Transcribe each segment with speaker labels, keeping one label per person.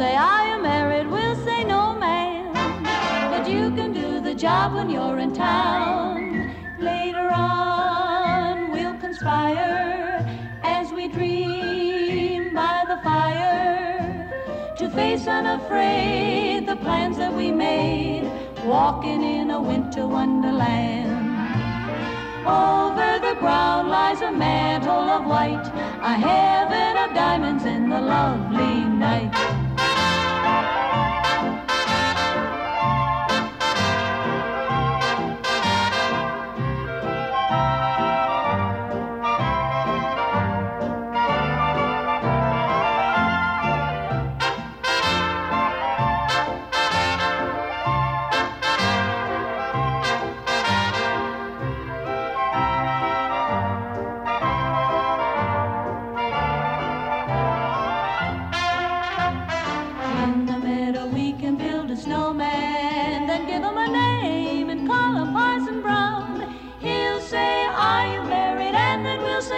Speaker 1: Say, I am married, we'll say, no, man. But you can do the job when you're in town. Later on, we'll conspire as we dream by the fire to face unafraid the plans that we made, walking in a winter wonderland. Over the ground lies a mantle of white, a heaven of diamonds in the lovely night.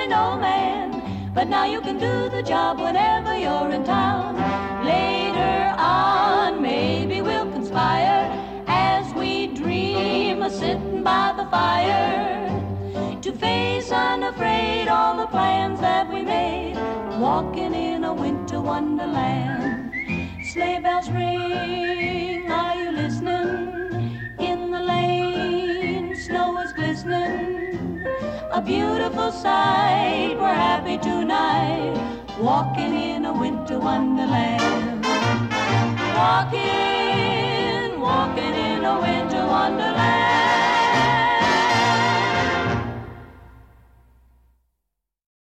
Speaker 1: We'll No, man. But now you can do the job whenever you're in town. Later on, maybe we'll conspire as we dream of sitting by the fire to face unafraid all the plans that we made, walking in a winter wonderland. beautiful sight. We're happy tonight, walking in a winter wonderland. Walking, walking in a winter